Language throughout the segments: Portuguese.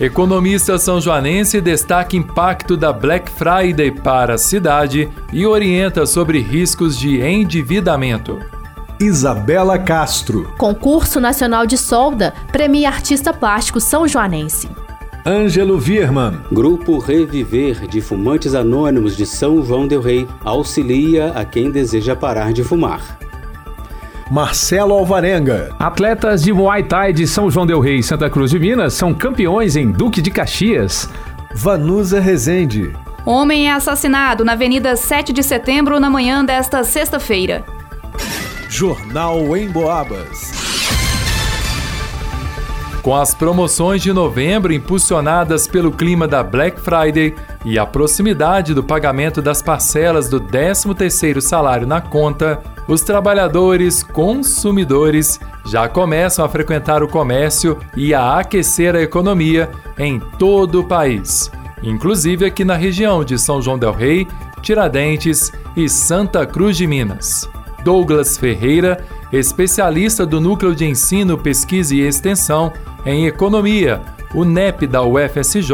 Economista são joanense destaca impacto da Black Friday para a cidade e orienta sobre riscos de endividamento. Isabela Castro. Concurso Nacional de Solda premia artista plástico são joanense. Ângelo Vierman. Grupo Reviver de Fumantes Anônimos de São João del Rei auxilia a quem deseja parar de fumar. Marcelo Alvarenga. Atletas de Muay Thai de São João del Rei e Santa Cruz de Minas são campeões em Duque de Caxias. Vanusa Rezende. Homem é assassinado na Avenida 7 de Setembro na manhã desta sexta-feira. Jornal em Boabas. Com as promoções de novembro impulsionadas pelo clima da Black Friday e a proximidade do pagamento das parcelas do 13º salário na conta, os trabalhadores consumidores já começam a frequentar o comércio e a aquecer a economia em todo o país, inclusive aqui na região de São João del Rei, Tiradentes e Santa Cruz de Minas. Douglas Ferreira, especialista do Núcleo de Ensino, Pesquisa e Extensão em Economia, o NEP da UFSJ,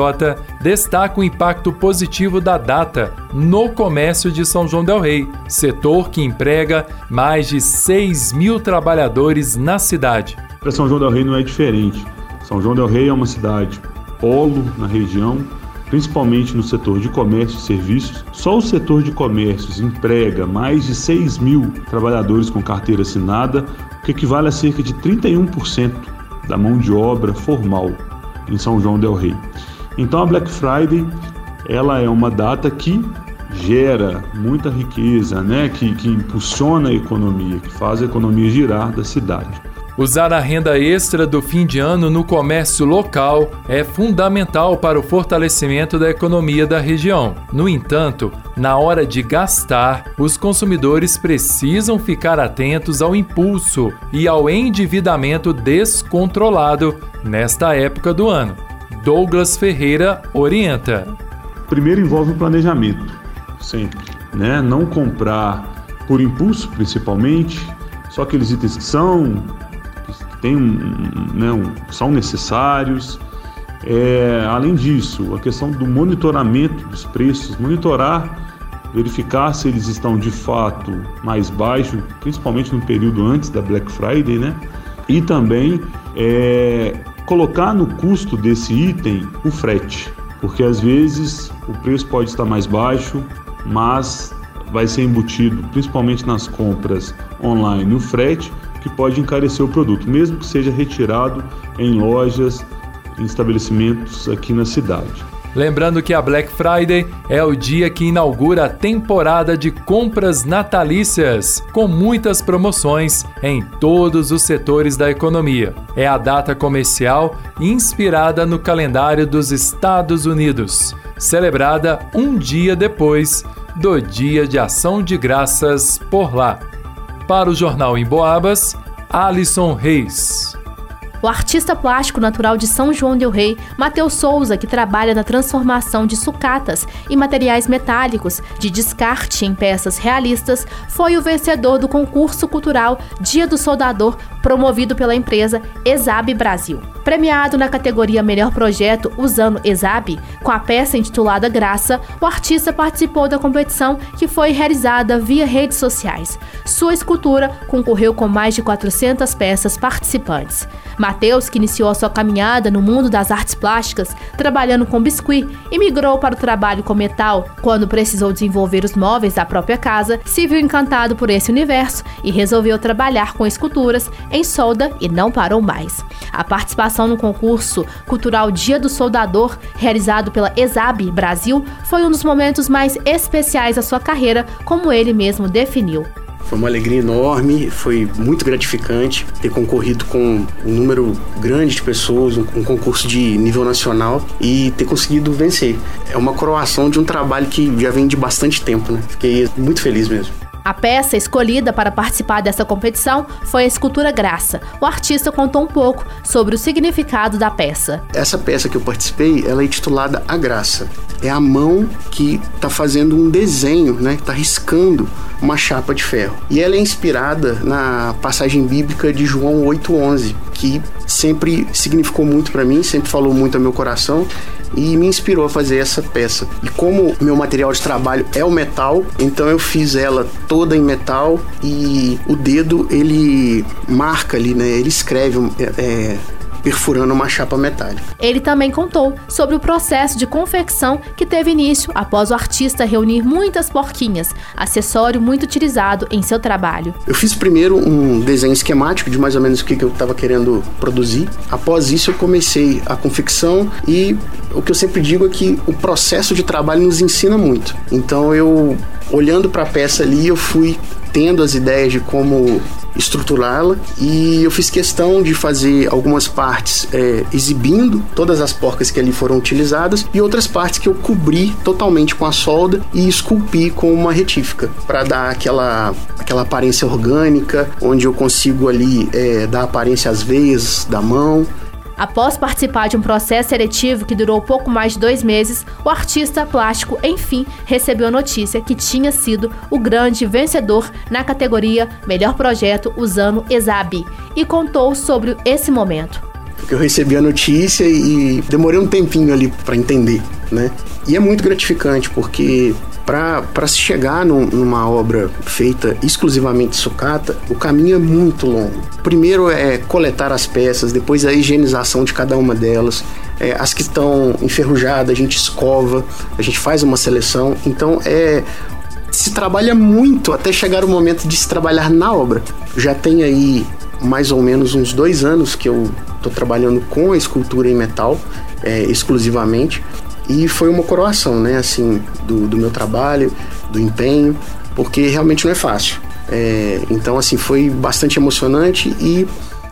destaca o impacto positivo da data no comércio de São João Del Rei, setor que emprega mais de 6 mil trabalhadores na cidade. Para São João Del Rei não é diferente. São João Del Rei é uma cidade polo na região, principalmente no setor de comércio e serviços. Só o setor de comércios emprega mais de 6 mil trabalhadores com carteira assinada, o que equivale a cerca de 31% da mão de obra formal em São João del Rei. Então a Black Friday ela é uma data que gera muita riqueza, né? que, que impulsiona a economia, que faz a economia girar da cidade. Usar a renda extra do fim de ano no comércio local é fundamental para o fortalecimento da economia da região. No entanto, na hora de gastar, os consumidores precisam ficar atentos ao impulso e ao endividamento descontrolado nesta época do ano. Douglas Ferreira orienta. Primeiro envolve o planejamento, sempre, né? Não comprar por impulso, principalmente, só aqueles itens que são tem um, né, um, são necessários. É, além disso, a questão do monitoramento dos preços, monitorar, verificar se eles estão de fato mais baixos, principalmente no período antes da Black Friday, né? E também é, colocar no custo desse item o frete, porque às vezes o preço pode estar mais baixo, mas vai ser embutido, principalmente nas compras online, o frete que pode encarecer o produto, mesmo que seja retirado em lojas, em estabelecimentos aqui na cidade. Lembrando que a Black Friday é o dia que inaugura a temporada de compras natalícias, com muitas promoções em todos os setores da economia. É a data comercial inspirada no calendário dos Estados Unidos, celebrada um dia depois do Dia de Ação de Graças por lá. Para o Jornal em Boabas, Alisson Reis. O artista plástico natural de São João del Rei, Matheus Souza, que trabalha na transformação de sucatas e materiais metálicos de descarte em peças realistas, foi o vencedor do concurso cultural Dia do Soldador, promovido pela empresa Exab Brasil. Premiado na categoria Melhor Projeto usando Exab, com a peça intitulada Graça, o artista participou da competição que foi realizada via redes sociais. Sua escultura concorreu com mais de 400 peças participantes. Mateus, que iniciou sua caminhada no mundo das artes plásticas trabalhando com biscuit e migrou para o trabalho com metal quando precisou desenvolver os móveis da própria casa, se viu encantado por esse universo e resolveu trabalhar com esculturas em solda e não parou mais. A participação no concurso cultural Dia do Soldador, realizado pela Exab Brasil, foi um dos momentos mais especiais da sua carreira, como ele mesmo definiu. Foi uma alegria enorme, foi muito gratificante ter concorrido com um número grande de pessoas, um, concurso de nível nacional e ter conseguido vencer. É uma coroação de um trabalho que já vem de bastante tempo, né? Fiquei muito feliz mesmo. A peça escolhida para participar dessa competição foi a escultura Graça. O artista contou um pouco sobre o significado da peça. Essa peça que eu participei, ela é intitulada A Graça. É a mão que está fazendo um desenho, né? Está riscando uma chapa de ferro. E ela é inspirada na passagem bíblica de João 8:11, que sempre significou muito para mim, sempre falou muito ao meu coração e me inspirou a fazer essa peça. E como meu material de trabalho é o metal, então eu fiz ela toda em metal e o dedo ele marca ali, né? Ele escreve é, perfurando uma chapa metálica. Ele também contou sobre o processo de confecção que teve início após o artista reunir muitas porquinhas, acessório muito utilizado em seu trabalho. Eu fiz primeiro um desenho esquemático de mais ou menos o que eu estava querendo produzir. Após isso, eu comecei a confecção e o que eu sempre digo é que o processo de trabalho nos ensina muito. Então, eu olhando para a peça ali, eu fui tendo as ideias de como estruturá-la e eu fiz questão de fazer algumas partes é, exibindo todas as porcas que ali foram utilizadas e outras partes que eu cobri totalmente com a solda e esculpi com uma retífica para dar aquela, aquela aparência orgânica, onde eu consigo ali é, dar aparência às veias da mão Após participar de um processo seletivo que durou pouco mais de dois meses, o artista plástico, enfim, recebeu a notícia que tinha sido o grande vencedor na categoria Melhor Projeto usando Exabi e contou sobre esse momento. Eu recebi a notícia e demorei um tempinho ali para entender, né? E é muito gratificante porque para se chegar num, numa obra feita exclusivamente sucata, o caminho é muito longo. Primeiro é coletar as peças, depois a higienização de cada uma delas. É, as que estão enferrujadas, a gente escova, a gente faz uma seleção. Então é se trabalha muito até chegar o momento de se trabalhar na obra. Já tem aí mais ou menos uns dois anos que eu estou trabalhando com a escultura em metal é, exclusivamente e foi uma coroação, né, assim, do, do meu trabalho, do empenho, porque realmente não é fácil. É, então, assim, foi bastante emocionante e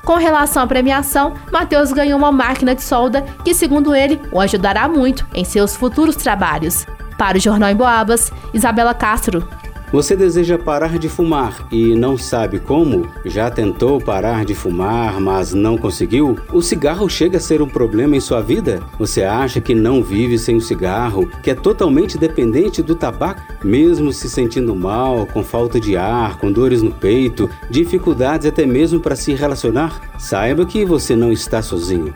com relação à premiação, Matheus ganhou uma máquina de solda que, segundo ele, o ajudará muito em seus futuros trabalhos. Para o Jornal em Boabas, Isabela Castro. Você deseja parar de fumar e não sabe como? Já tentou parar de fumar, mas não conseguiu? O cigarro chega a ser um problema em sua vida? Você acha que não vive sem o cigarro, que é totalmente dependente do tabaco, mesmo se sentindo mal, com falta de ar, com dores no peito, dificuldades até mesmo para se relacionar? Saiba que você não está sozinho.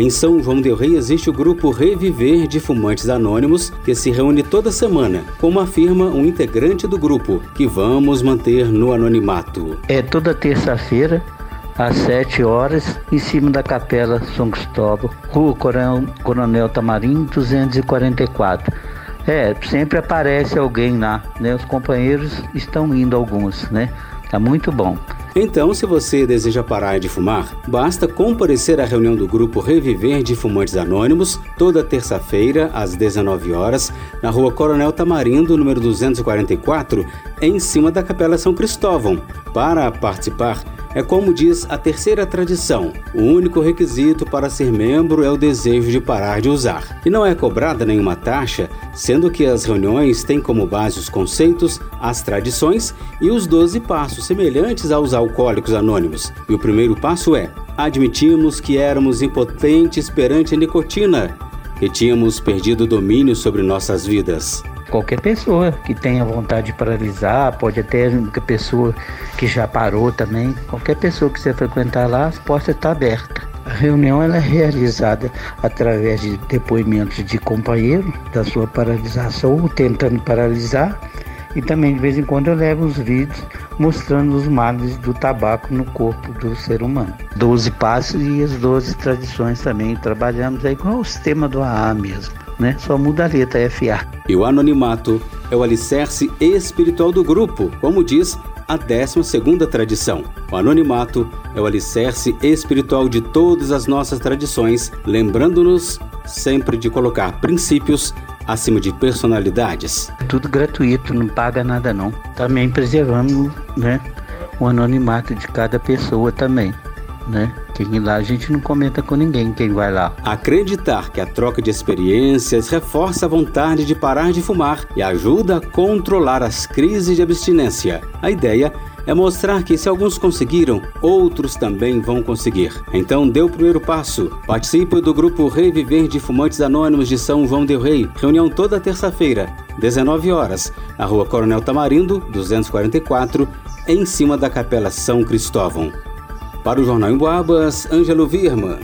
Em São João del Rei existe o grupo Reviver de Fumantes Anônimos, que se reúne toda semana, como afirma um integrante do grupo, que vamos manter no anonimato. É toda terça-feira, às 7 horas, em cima da Capela São Cristóvão, Rua Coronel Tamarim, 244. É, sempre aparece alguém lá, né? Os companheiros estão indo alguns, né? Tá muito bom. Então, se você deseja parar de fumar, basta comparecer à reunião do grupo Reviver de Fumantes Anônimos, toda terça-feira, às 19 horas, na rua Coronel Tamarindo, número 244, em cima da Capela São Cristóvão. Para participar, é como diz a terceira tradição: o único requisito para ser membro é o desejo de parar de usar. E não é cobrada nenhuma taxa, sendo que as reuniões têm como base os conceitos, as tradições e os 12 passos semelhantes aos alcoólicos anônimos. E o primeiro passo é: admitimos que éramos impotentes perante a nicotina, que tínhamos perdido o domínio sobre nossas vidas qualquer pessoa que tenha vontade de paralisar, pode até uma pessoa que já parou também, qualquer pessoa que você frequentar lá, as portas estão abertas. A reunião ela é realizada através de depoimentos de companheiro da sua paralisação ou tentando paralisar e também de vez em quando eu levo os vídeos mostrando os males do tabaco no corpo do ser humano. Doze passos e as doze tradições também. Trabalhamos aí com o sistema do AA mesmo né? Só muda a letra, FA. E o anonimato é o alicerce espiritual do grupo, como diz a 12 tradição. O anonimato é o alicerce espiritual de todas as nossas tradições, lembrando-nos sempre de colocar princípios acima de personalidades. Tudo gratuito, não paga nada não. Também preservando, né, o anonimato de cada pessoa também né? Quem lá a gente não comenta com ninguém quem vai lá. Acreditar que a troca de experiências reforça a vontade de parar de fumar e ajuda a controlar as crises de abstinência. A ideia é mostrar que se alguns conseguiram, outros também vão conseguir. Então dê o primeiro passo. Participe do grupo Reviver de Fumantes Anônimos de São João del Rei. Reunião toda terça-feira, 19 horas, na Rua Coronel Tamarindo, 244, em cima da Capela São Cristóvão. Para o Jornal em Boabas, Ângelo Virma.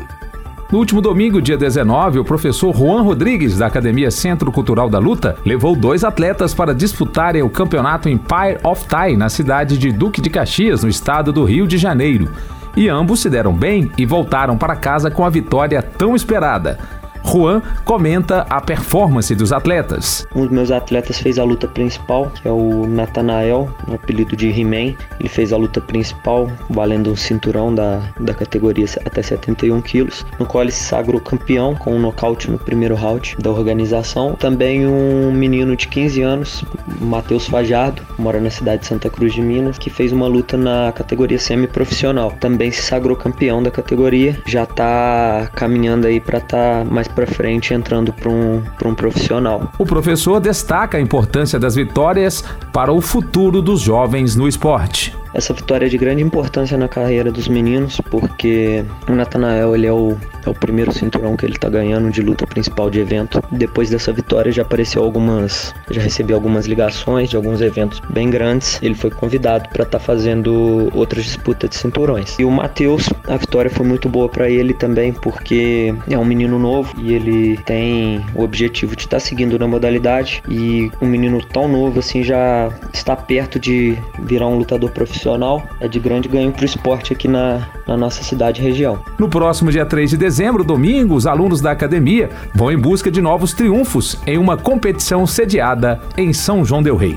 No último domingo, dia 19, o professor Juan Rodrigues, da Academia Centro Cultural da Luta, levou dois atletas para disputarem o campeonato Empire of Thai na cidade de Duque de Caxias, no estado do Rio de Janeiro. E ambos se deram bem e voltaram para casa com a vitória tão esperada. Juan comenta a performance dos atletas. Um dos meus atletas fez a luta principal, que é o Natanael, no apelido de He-Man. Ele fez a luta principal, valendo um cinturão da, da categoria até 71 quilos, no qual ele se sagrou campeão com um nocaute no primeiro round da organização. Também um menino de 15 anos, Matheus Fajardo, mora na cidade de Santa Cruz de Minas, que fez uma luta na categoria semi-profissional. Também se sagrou campeão da categoria, já está caminhando aí para estar tá mais para frente entrando para um, um profissional. O professor destaca a importância das vitórias para o futuro dos jovens no esporte. Essa vitória é de grande importância na carreira dos meninos, porque o Natanael ele é o, é o primeiro cinturão que ele está ganhando de luta principal de evento. Depois dessa vitória já apareceu algumas, já recebi algumas ligações de alguns eventos bem grandes. Ele foi convidado para estar tá fazendo outras disputas de cinturões. E o Matheus, a vitória foi muito boa para ele também, porque é um menino novo e ele tem o objetivo de estar tá seguindo na modalidade e um menino tão novo assim já está perto de virar um lutador profissional profissional é de grande ganho para o esporte aqui na, na nossa cidade e região. No próximo dia 3 de dezembro, domingo, os alunos da academia vão em busca de novos triunfos em uma competição sediada em São João Del Rei.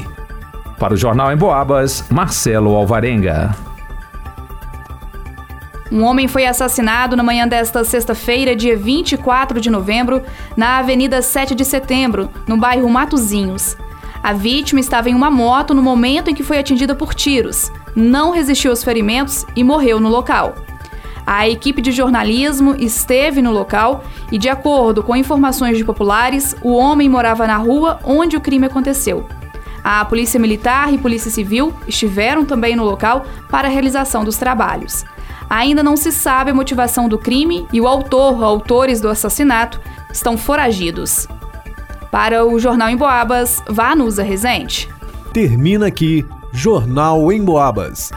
Para o Jornal em Boabas, Marcelo Alvarenga. Um homem foi assassinado na manhã desta sexta-feira, dia 24 de novembro, na Avenida 7 de Setembro, no bairro Matozinhos. A vítima estava em uma moto no momento em que foi atingida por tiros não resistiu aos ferimentos e morreu no local. A equipe de jornalismo esteve no local e, de acordo com informações de populares, o homem morava na rua onde o crime aconteceu. A Polícia Militar e Polícia Civil estiveram também no local para a realização dos trabalhos. Ainda não se sabe a motivação do crime e o autor ou autores do assassinato estão foragidos. Para o Jornal em Boabas, Vanusa Rezende. Termina aqui Jornal em Boabas.